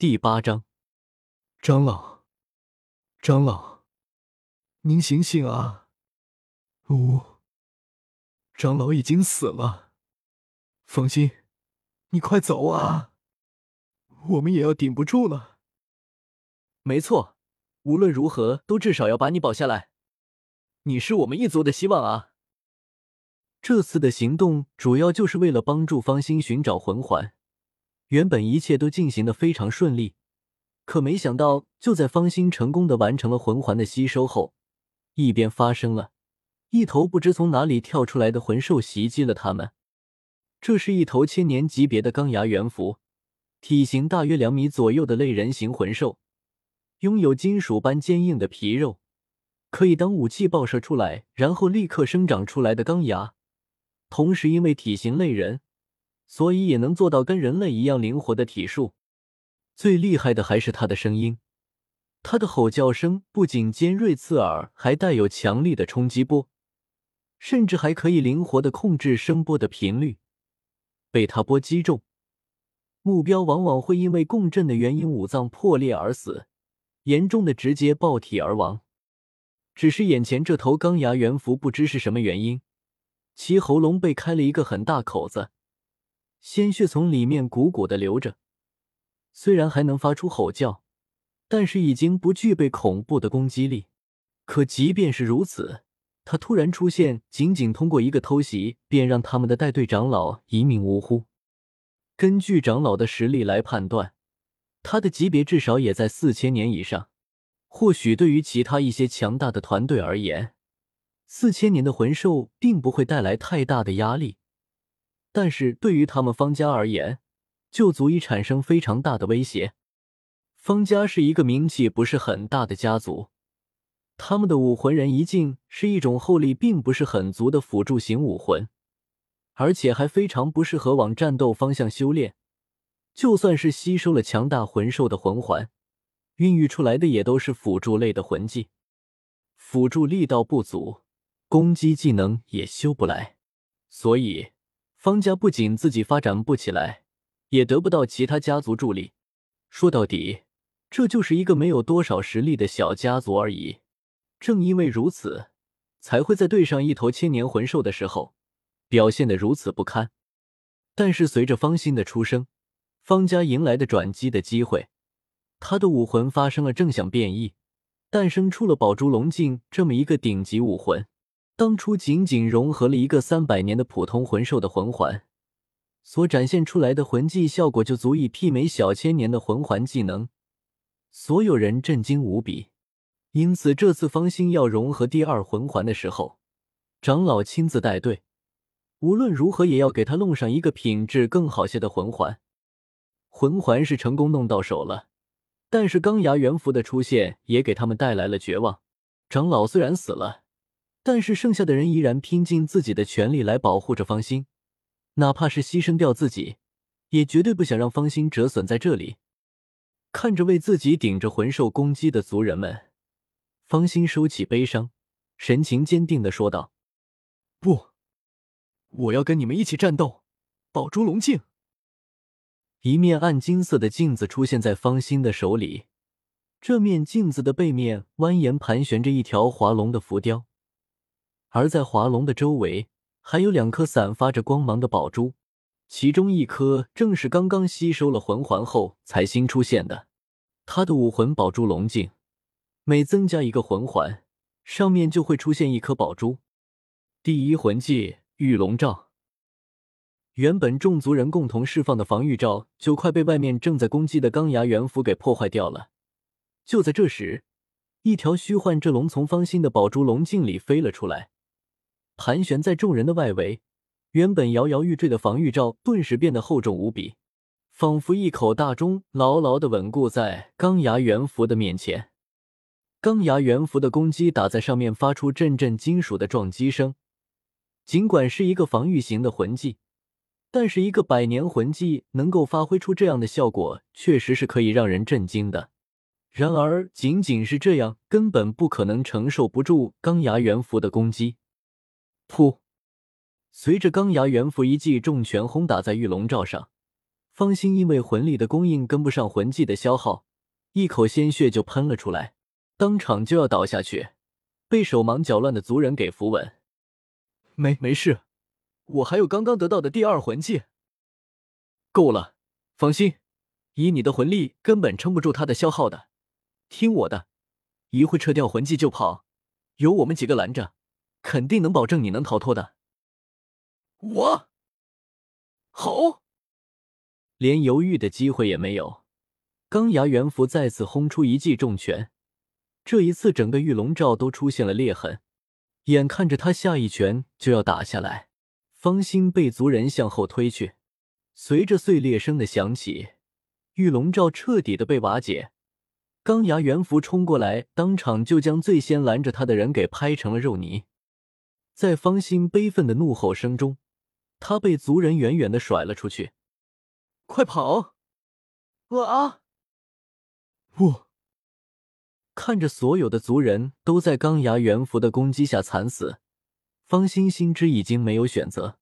第八章，长老，长老，您醒醒啊！呜，长老已经死了。方心，你快走啊！我们也要顶不住了。没错，无论如何都至少要把你保下来。你是我们一族的希望啊！这次的行动主要就是为了帮助方心寻找魂环。原本一切都进行的非常顺利，可没想到，就在方心成功的完成了魂环的吸收后，一边发生了一头不知从哪里跳出来的魂兽袭击了他们。这是一头千年级别的钢牙猿蝠，体型大约两米左右的类人形魂兽，拥有金属般坚硬的皮肉，可以当武器爆射出来，然后立刻生长出来的钢牙。同时，因为体型类人。所以也能做到跟人类一样灵活的体术。最厉害的还是它的声音，它的吼叫声不仅尖锐刺耳，还带有强力的冲击波，甚至还可以灵活的控制声波的频率。被它波击中，目标往往会因为共振的原因五脏破裂而死，严重的直接爆体而亡。只是眼前这头钢牙猿蝠不知是什么原因，其喉咙被开了一个很大口子。鲜血从里面鼓鼓的流着，虽然还能发出吼叫，但是已经不具备恐怖的攻击力。可即便是如此，他突然出现，仅仅通过一个偷袭，便让他们的带队长老一命呜呼。根据长老的实力来判断，他的级别至少也在四千年以上。或许对于其他一些强大的团队而言，四千年的魂兽并不会带来太大的压力。但是对于他们方家而言，就足以产生非常大的威胁。方家是一个名气不是很大的家族，他们的武魂人一境是一种后力并不是很足的辅助型武魂，而且还非常不适合往战斗方向修炼。就算是吸收了强大魂兽的魂环，孕育出来的也都是辅助类的魂技，辅助力道不足，攻击技能也修不来，所以。方家不仅自己发展不起来，也得不到其他家族助力。说到底，这就是一个没有多少实力的小家族而已。正因为如此，才会在对上一头千年魂兽的时候表现的如此不堪。但是随着方心的出生，方家迎来的转机的机会，他的武魂发生了正向变异，诞生出了宝珠龙镜这么一个顶级武魂。当初仅仅融合了一个三百年的普通魂兽的魂环，所展现出来的魂技效果就足以媲美小千年的魂环技能，所有人震惊无比。因此，这次方心要融合第二魂环的时候，长老亲自带队，无论如何也要给他弄上一个品质更好些的魂环。魂环是成功弄到手了，但是钢牙猿符的出现也给他们带来了绝望。长老虽然死了。但是剩下的人依然拼尽自己的全力来保护着方心，哪怕是牺牲掉自己，也绝对不想让方心折损在这里。看着为自己顶着魂兽攻击的族人们，方心收起悲伤，神情坚定的说道：“不，我要跟你们一起战斗，宝珠龙镜。”一面暗金色的镜子出现在方心的手里，这面镜子的背面蜿蜒盘旋着一条华龙的浮雕。而在华龙的周围，还有两颗散发着光芒的宝珠，其中一颗正是刚刚吸收了魂环后才新出现的。他的武魂宝珠龙镜，每增加一个魂环，上面就会出现一颗宝珠。第一魂技御龙罩。原本众族人共同释放的防御罩，就快被外面正在攻击的钢牙猿蝠给破坏掉了。就在这时，一条虚幻之龙从方心的宝珠龙镜里飞了出来。盘旋在众人的外围，原本摇摇欲坠的防御罩顿时变得厚重无比，仿佛一口大钟牢牢的稳固在钢牙猿蝠的面前。钢牙猿蝠的攻击打在上面，发出阵阵金属的撞击声。尽管是一个防御型的魂技，但是一个百年魂技能够发挥出这样的效果，确实是可以让人震惊的。然而，仅仅是这样，根本不可能承受不住钢牙猿蝠的攻击。噗！随着钢牙猿蝠一记重拳轰打在玉龙罩上，方心因为魂力的供应跟不上魂技的消耗，一口鲜血就喷了出来，当场就要倒下去，被手忙脚乱的族人给扶稳。没没事，我还有刚刚得到的第二魂技。够了，放心，以你的魂力根本撑不住他的消耗的。听我的，一会撤掉魂技就跑，有我们几个拦着，肯定能保证你能逃脱的。我，好。连犹豫的机会也没有，钢牙元符再次轰出一记重拳，这一次整个玉龙罩都出现了裂痕。眼看着他下一拳就要打下来，方心被族人向后推去，随着碎裂声的响起，玉龙罩彻底的被瓦解。钢牙元符冲过来，当场就将最先拦着他的人给拍成了肉泥。在方心悲愤的怒吼声中，他被族人远远的甩了出去。快跑！啊！我看着所有的族人都在钢牙猿符的攻击下惨死，方心心知已经没有选择，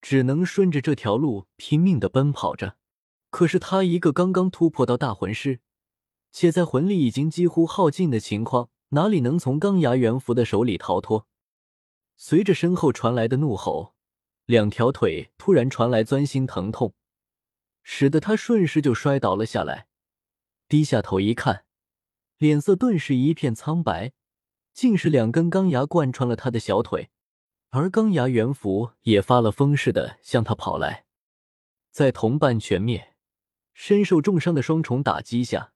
只能顺着这条路拼命的奔跑着。可是他一个刚刚突破到大魂师，且在魂力已经几乎耗尽的情况，哪里能从钢牙猿符的手里逃脱？随着身后传来的怒吼，两条腿突然传来钻心疼痛。使得他瞬时就摔倒了下来，低下头一看，脸色顿时一片苍白，竟是两根钢牙贯穿了他的小腿，而钢牙元符也发了疯似的向他跑来。在同伴全灭、身受重伤的双重打击下，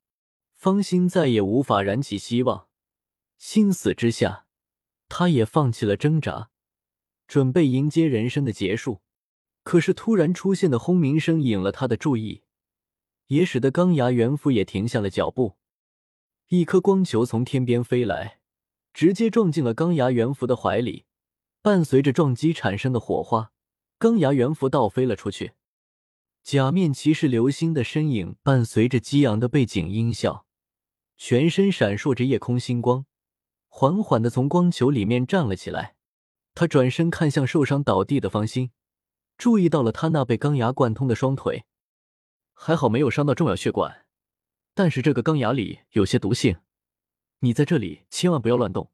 方心再也无法燃起希望，心死之下，他也放弃了挣扎，准备迎接人生的结束。可是，突然出现的轰鸣声引了他的注意，也使得钢牙元符也停下了脚步。一颗光球从天边飞来，直接撞进了钢牙元符的怀里。伴随着撞击产生的火花，钢牙元符倒飞了出去。假面骑士流星的身影伴随着激昂的背景音效，全身闪烁着夜空星光，缓缓的从光球里面站了起来。他转身看向受伤倒地的方心。注意到了他那被钢牙贯通的双腿，还好没有伤到重要血管，但是这个钢牙里有些毒性，你在这里千万不要乱动，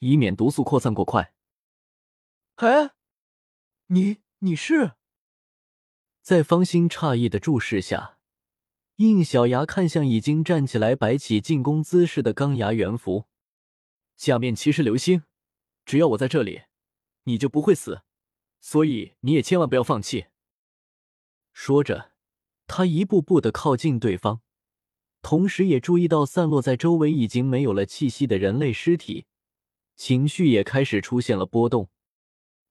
以免毒素扩散过快。哎，你你是？在方心诧异的注视下，应小牙看向已经站起来摆起进攻姿势的钢牙元符，假面骑士流星，只要我在这里，你就不会死。所以你也千万不要放弃。说着，他一步步的靠近对方，同时也注意到散落在周围已经没有了气息的人类尸体，情绪也开始出现了波动。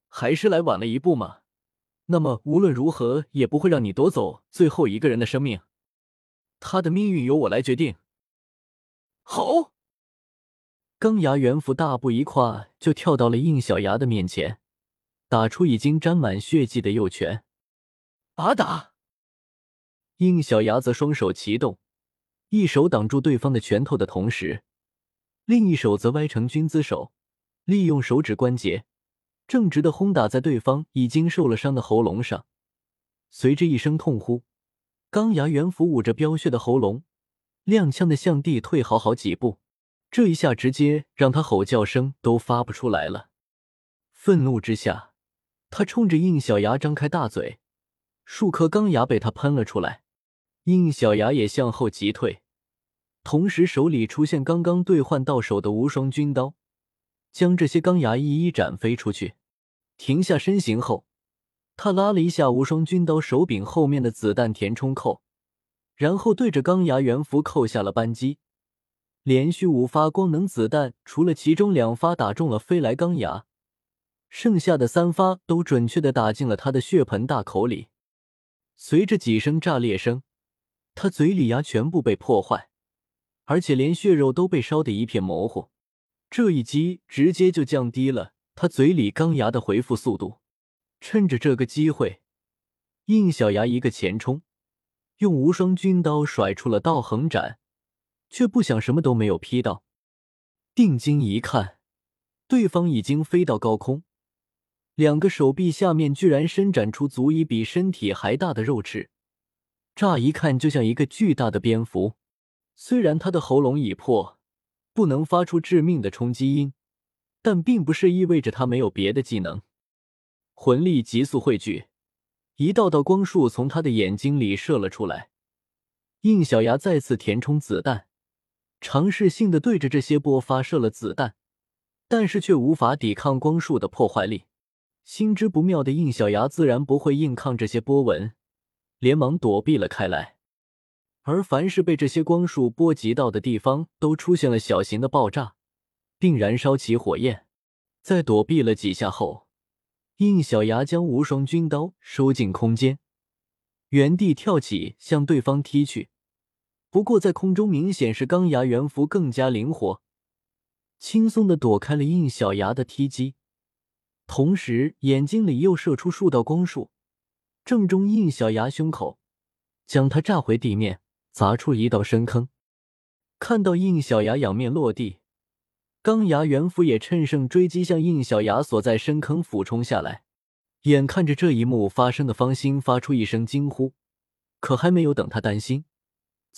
还是来晚了一步吗？那么无论如何也不会让你夺走最后一个人的生命，他的命运由我来决定。好，钢牙元符大步一跨就跳到了应小牙的面前。打出已经沾满血迹的右拳，打打！应小牙则双手齐动，一手挡住对方的拳头的同时，另一手则歪成军姿手，利用手指关节正直的轰打在对方已经受了伤的喉咙上。随着一声痛呼，钢牙猿符捂着飙血的喉咙，踉跄的向地退好好几步。这一下直接让他吼叫声都发不出来了。愤怒之下。他冲着应小牙张开大嘴，数颗钢牙被他喷了出来。应小牙也向后急退，同时手里出现刚刚兑换到手的无双军刀，将这些钢牙一一斩飞出去。停下身形后，他拉了一下无双军刀手柄后面的子弹填充扣，然后对着钢牙元符扣下了扳机。连续五发光能子弹，除了其中两发打中了飞来钢牙。剩下的三发都准确的打进了他的血盆大口里，随着几声炸裂声，他嘴里牙全部被破坏，而且连血肉都被烧得一片模糊。这一击直接就降低了他嘴里钢牙的回复速度。趁着这个机会，应小牙一个前冲，用无双军刀甩出了道横斩，却不想什么都没有劈到。定睛一看，对方已经飞到高空。两个手臂下面居然伸展出足以比身体还大的肉翅，乍一看就像一个巨大的蝙蝠。虽然他的喉咙已破，不能发出致命的冲击音，但并不是意味着他没有别的技能。魂力急速汇聚，一道道光束从他的眼睛里射了出来。应小牙再次填充子弹，尝试性的对着这些波发射了子弹，但是却无法抵抗光束的破坏力。心知不妙的应小牙自然不会硬抗这些波纹，连忙躲避了开来。而凡是被这些光束波及到的地方，都出现了小型的爆炸，并燃烧起火焰。在躲避了几下后，应小牙将无双军刀收进空间，原地跳起向对方踢去。不过在空中明显是钢牙猿蝠更加灵活，轻松的躲开了印小牙的踢击，同时眼睛里又射出数道光束，正中印小牙胸口，将他炸回地面，砸出一道深坑。看到印小牙仰面落地。钢牙猿蝠也趁胜追击，向印小牙所在深坑俯冲下来。眼看着这一幕发生的方心发出一声惊呼，可还没有等他担心，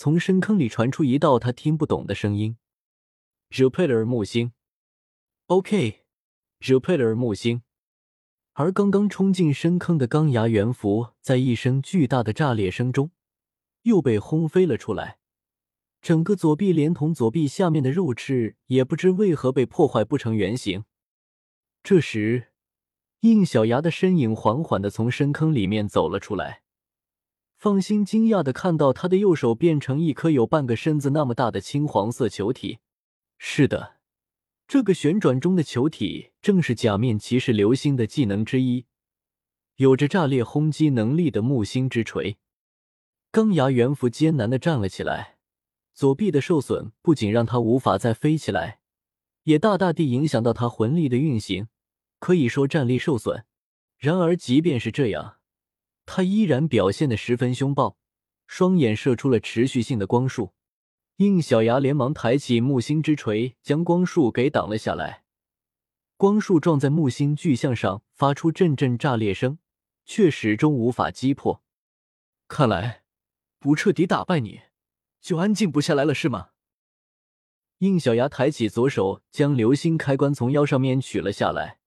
从深坑里传出一道他听不懂的声音：“Jupiter 木星，OK，Jupiter 木星。”而刚刚冲进深坑的钢牙猿蝠，在一声巨大的炸裂声中，又被轰飞了出来。整个左臂连同左臂下面的肉翅也不知为何被破坏不成原形。这时，应小牙的身影缓缓的从深坑里面走了出来。放心惊讶的看到他的右手变成一颗有半个身子那么大的青黄色球体。是的，这个旋转中的球体正是假面骑士流星的技能之一，有着炸裂轰击能力的木星之锤。钢牙猿蝠艰难的站了起来。左臂的受损不仅让他无法再飞起来，也大大地影响到他魂力的运行，可以说战力受损。然而，即便是这样，他依然表现的十分凶暴，双眼射出了持续性的光束。应小牙连忙抬起木星之锤，将光束给挡了下来。光束撞在木星巨像上，发出阵阵炸裂声，却始终无法击破。看来，不彻底打败你。就安静不下来了是吗？应小牙抬起左手，将流星开关从腰上面取了下来，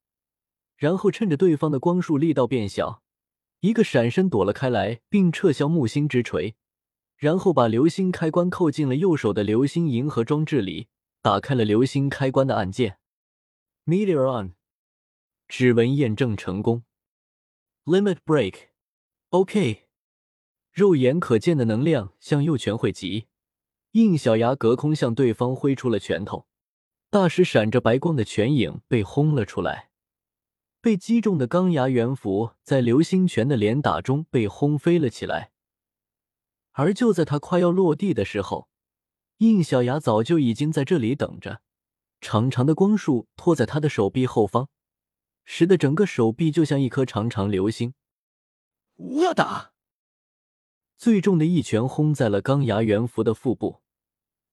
然后趁着对方的光束力道变小，一个闪身躲了开来，并撤销木星之锤，然后把流星开关扣进了右手的流星银河装置里，打开了流星开关的按键。Meteor on，指纹验证成功。Limit break，OK。肉眼可见的能量向右拳汇集，应小牙隔空向对方挥出了拳头，大石闪着白光的拳影被轰了出来。被击中的钢牙猿蝠在流星拳的连打中被轰飞了起来，而就在他快要落地的时候，应小牙早就已经在这里等着，长长的光束拖在他的手臂后方，使得整个手臂就像一颗长长流星。我打！最重的一拳轰在了钢牙猿蝠的腹部，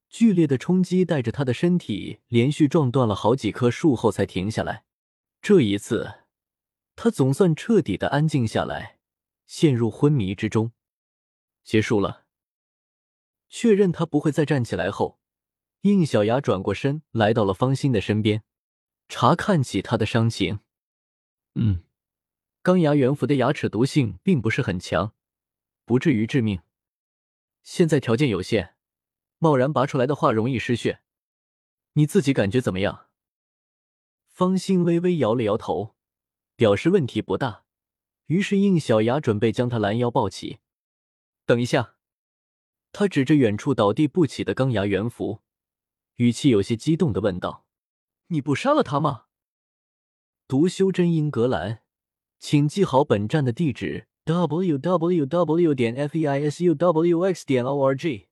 剧烈的冲击带着他的身体连续撞断了好几棵树后才停下来。这一次，他总算彻底的安静下来，陷入昏迷之中。结束了。确认他不会再站起来后，应小牙转过身来到了方心的身边，查看起他的伤情。嗯，钢牙猿蝠的牙齿毒性并不是很强。不至于致命。现在条件有限，贸然拔出来的话容易失血。你自己感觉怎么样？方心微微摇了摇头，表示问题不大。于是应小牙准备将他拦腰抱起。等一下，他指着远处倒地不起的钢牙猿蝠，语气有些激动的问道：“你不杀了他吗？”读修真英格兰，请记好本站的地址。w w w 点 f e i s u w x 点 o r g